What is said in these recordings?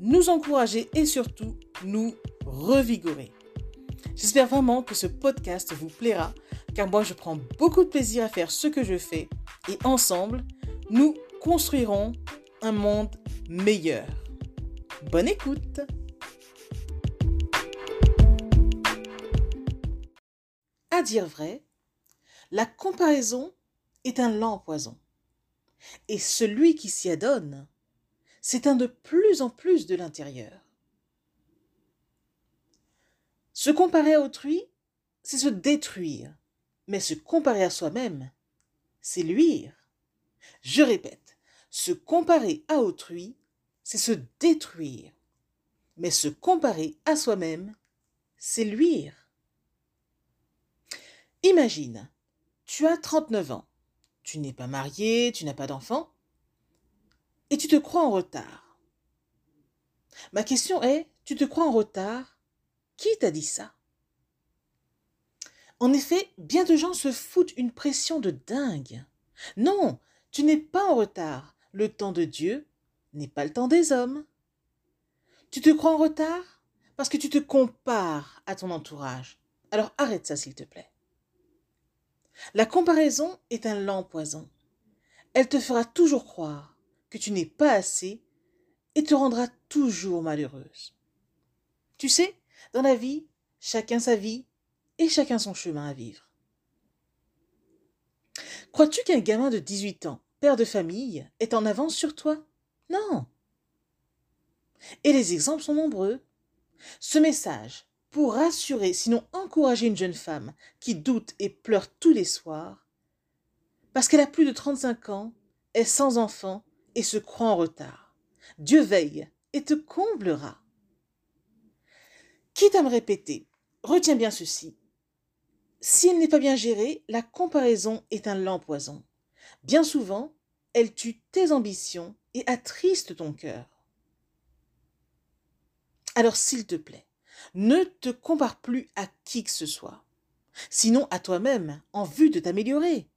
nous encourager et surtout nous revigorer. J'espère vraiment que ce podcast vous plaira, car moi je prends beaucoup de plaisir à faire ce que je fais et ensemble, nous construirons un monde meilleur. Bonne écoute À dire vrai, la comparaison est un lent poison. Et celui qui s'y adonne s'éteint de plus en plus de l'intérieur. Se comparer à autrui, c'est se détruire, mais se comparer à soi-même, c'est luire. Je répète, se comparer à autrui, c'est se détruire, mais se comparer à soi-même, c'est luire. Imagine, tu as 39 ans, tu n'es pas marié, tu n'as pas d'enfant, et tu te crois en retard. Ma question est, tu te crois en retard? Qui t'a dit ça? En effet, bien de gens se foutent une pression de dingue. Non, tu n'es pas en retard. Le temps de Dieu n'est pas le temps des hommes. Tu te crois en retard? Parce que tu te compares à ton entourage. Alors arrête ça, s'il te plaît. La comparaison est un lent poison. Elle te fera toujours croire que tu n'es pas assez et te rendra toujours malheureuse. Tu sais, dans la vie, chacun sa vie et chacun son chemin à vivre. Crois-tu qu'un gamin de 18 ans, père de famille, est en avance sur toi? Non. Et les exemples sont nombreux. Ce message, pour rassurer, sinon encourager une jeune femme qui doute et pleure tous les soirs, parce qu'elle a plus de 35 ans, est sans enfant et se croit en retard. Dieu veille et te comblera. Quitte à me répéter, retiens bien ceci. Si elle n'est pas bien gérée, la comparaison est un lent poison. Bien souvent, elle tue tes ambitions et attriste ton cœur. Alors s'il te plaît, ne te compare plus à qui que ce soit, sinon à toi-même, en vue de t'améliorer.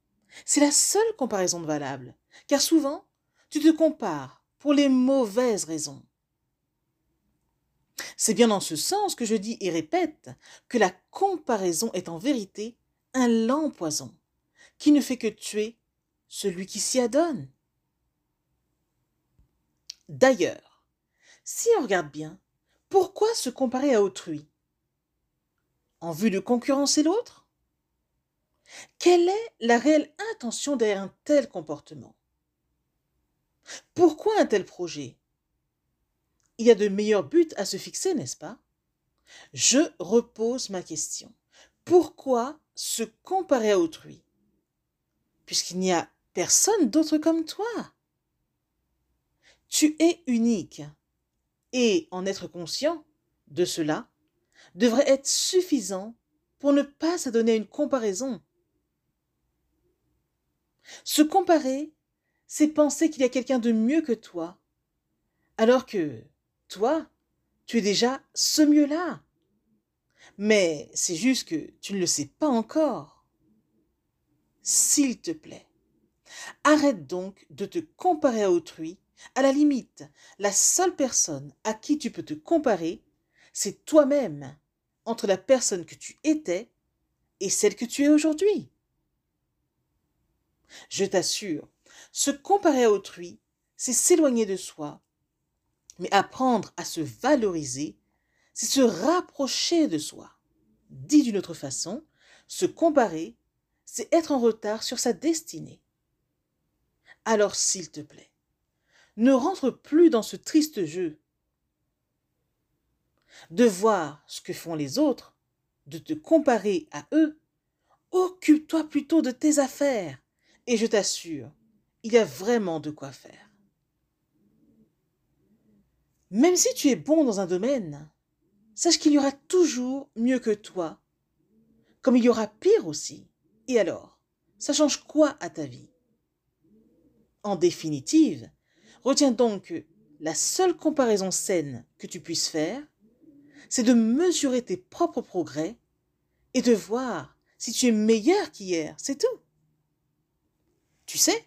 C'est la seule comparaison valable, car souvent, tu te compares pour les mauvaises raisons. C'est bien dans ce sens que je dis et répète que la comparaison est en vérité un lent poison qui ne fait que tuer celui qui s'y adonne. D'ailleurs, si on regarde bien, pourquoi se comparer à autrui? En vue de concurrencer l'autre? Quelle est la réelle intention derrière un tel comportement? Pourquoi un tel projet? Il y a de meilleurs buts à se fixer, n'est-ce pas? Je repose ma question. Pourquoi se comparer à autrui? Puisqu'il n'y a personne d'autre comme toi. Tu es unique. Et en être conscient de cela devrait être suffisant pour ne pas s'adonner à une comparaison. Se comparer c'est penser qu'il y a quelqu'un de mieux que toi, alors que toi, tu es déjà ce mieux-là. Mais c'est juste que tu ne le sais pas encore. S'il te plaît, arrête donc de te comparer à autrui. À la limite, la seule personne à qui tu peux te comparer, c'est toi-même, entre la personne que tu étais et celle que tu es aujourd'hui. Je t'assure, se comparer à autrui, c'est s'éloigner de soi. Mais apprendre à se valoriser, c'est se rapprocher de soi. Dit d'une autre façon, se comparer, c'est être en retard sur sa destinée. Alors s'il te plaît, ne rentre plus dans ce triste jeu de voir ce que font les autres, de te comparer à eux. Occupe-toi plutôt de tes affaires, et je t'assure, il y a vraiment de quoi faire. Même si tu es bon dans un domaine, sache qu'il y aura toujours mieux que toi, comme il y aura pire aussi. Et alors, ça change quoi à ta vie? En définitive, retiens donc que la seule comparaison saine que tu puisses faire, c'est de mesurer tes propres progrès et de voir si tu es meilleur qu'hier, c'est tout. Tu sais,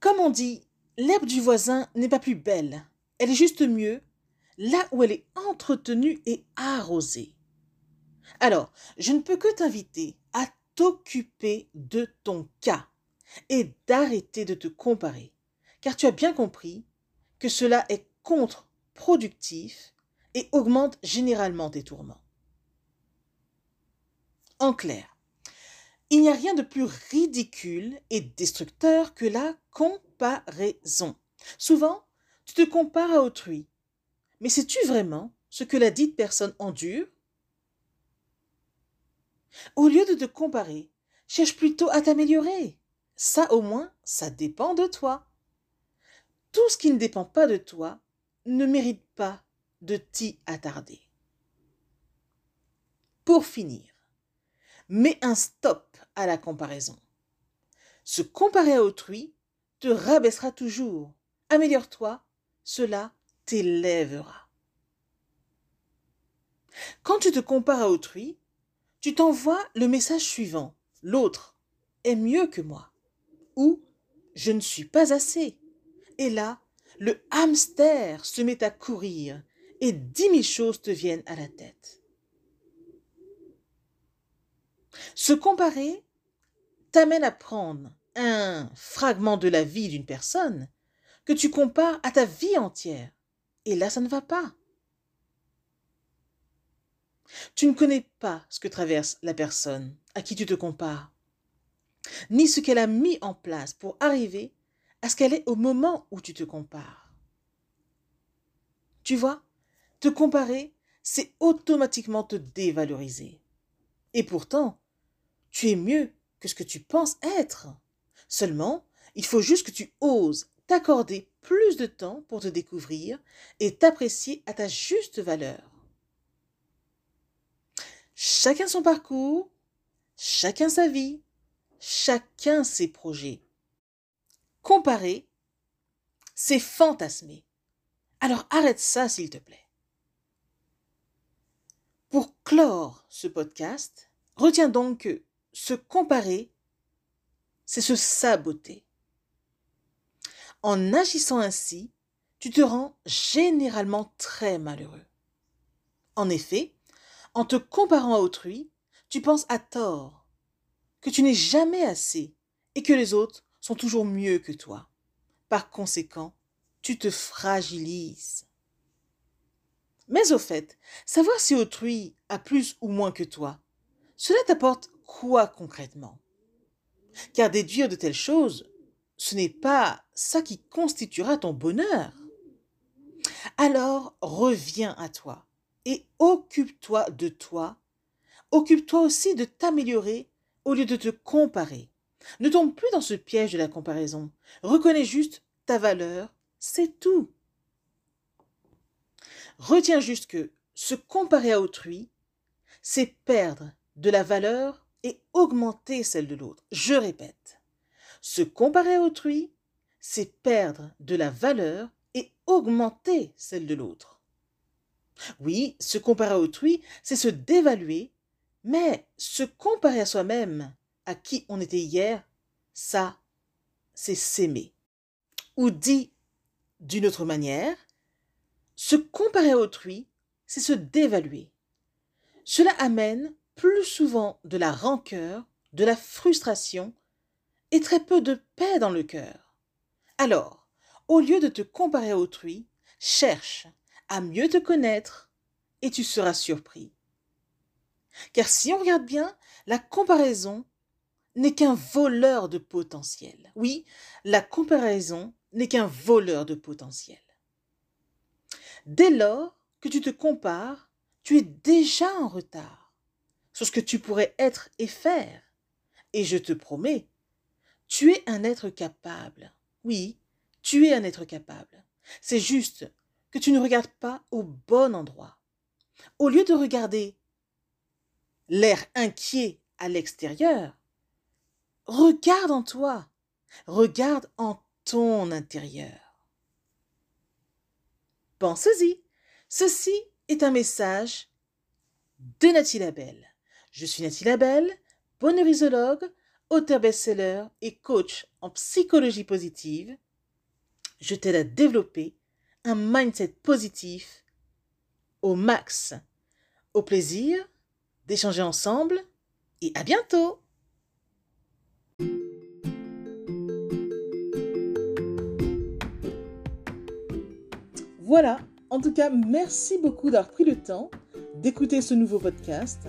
comme on dit, l'herbe du voisin n'est pas plus belle, elle est juste mieux là où elle est entretenue et arrosée. Alors, je ne peux que t'inviter à t'occuper de ton cas et d'arrêter de te comparer, car tu as bien compris que cela est contre-productif et augmente généralement tes tourments. En clair, il n'y a rien de plus ridicule et destructeur que la comparaison. Souvent, tu te compares à autrui mais sais-tu vraiment ce que la dite personne endure? Au lieu de te comparer, cherche plutôt à t'améliorer. Ça au moins, ça dépend de toi. Tout ce qui ne dépend pas de toi ne mérite pas de t'y attarder. Pour finir, mets un stop à la comparaison. Se comparer à autrui te rabaissera toujours. Améliore-toi, cela t'élèvera. Quand tu te compares à autrui, tu t'envoies le message suivant. L'autre est mieux que moi. Ou je ne suis pas assez. Et là, le hamster se met à courir et dix mille choses te viennent à la tête. Se comparer t'amène à prendre un fragment de la vie d'une personne que tu compares à ta vie entière. Et là, ça ne va pas. Tu ne connais pas ce que traverse la personne à qui tu te compares, ni ce qu'elle a mis en place pour arriver à ce qu'elle est au moment où tu te compares. Tu vois, te comparer, c'est automatiquement te dévaloriser. Et pourtant, tu es mieux que ce que tu penses être. Seulement, il faut juste que tu oses t'accorder plus de temps pour te découvrir et t'apprécier à ta juste valeur. Chacun son parcours, chacun sa vie, chacun ses projets. Comparer, c'est fantasmer. Alors arrête ça, s'il te plaît. Pour clore ce podcast, retiens donc que se comparer, c'est se saboter. En agissant ainsi, tu te rends généralement très malheureux. En effet, en te comparant à autrui, tu penses à tort que tu n'es jamais assez et que les autres sont toujours mieux que toi. Par conséquent, tu te fragilises. Mais au fait, savoir si autrui a plus ou moins que toi, cela t'apporte quoi concrètement? Car déduire de telles choses ce n'est pas ça qui constituera ton bonheur. Alors reviens à toi et occupe-toi de toi. Occupe-toi aussi de t'améliorer au lieu de te comparer. Ne tombe plus dans ce piège de la comparaison. Reconnais juste ta valeur, c'est tout. Retiens juste que se comparer à autrui, c'est perdre de la valeur augmenter celle de l'autre. Je répète, se comparer à autrui, c'est perdre de la valeur et augmenter celle de l'autre. Oui, se comparer à autrui, c'est se dévaluer, mais se comparer à soi-même, à qui on était hier, ça, c'est s'aimer. Ou dit d'une autre manière, se comparer à autrui, c'est se dévaluer. Cela amène plus souvent de la rancœur, de la frustration et très peu de paix dans le cœur. Alors, Au lieu de te comparer à autrui, cherche à mieux te connaître et tu seras surpris. Car si on regarde bien, la comparaison n'est qu'un voleur de potentiel. Oui, la comparaison n'est qu'un voleur de potentiel. Dès lors que tu te compares, tu es déjà en retard sur ce que tu pourrais être et faire. Et je te promets, tu es un être capable. Oui, tu es un être capable. C'est juste que tu ne regardes pas au bon endroit. Au lieu de regarder l'air inquiet à l'extérieur, regarde en toi, regarde en ton intérieur. Pense-y, ceci est un message de Nathalie Labelle. Je suis Nathalie Labelle, bonheurisologue, auteur best-seller et coach en psychologie positive. Je t'aide à développer un mindset positif au max. Au plaisir d'échanger ensemble et à bientôt Voilà, en tout cas, merci beaucoup d'avoir pris le temps d'écouter ce nouveau podcast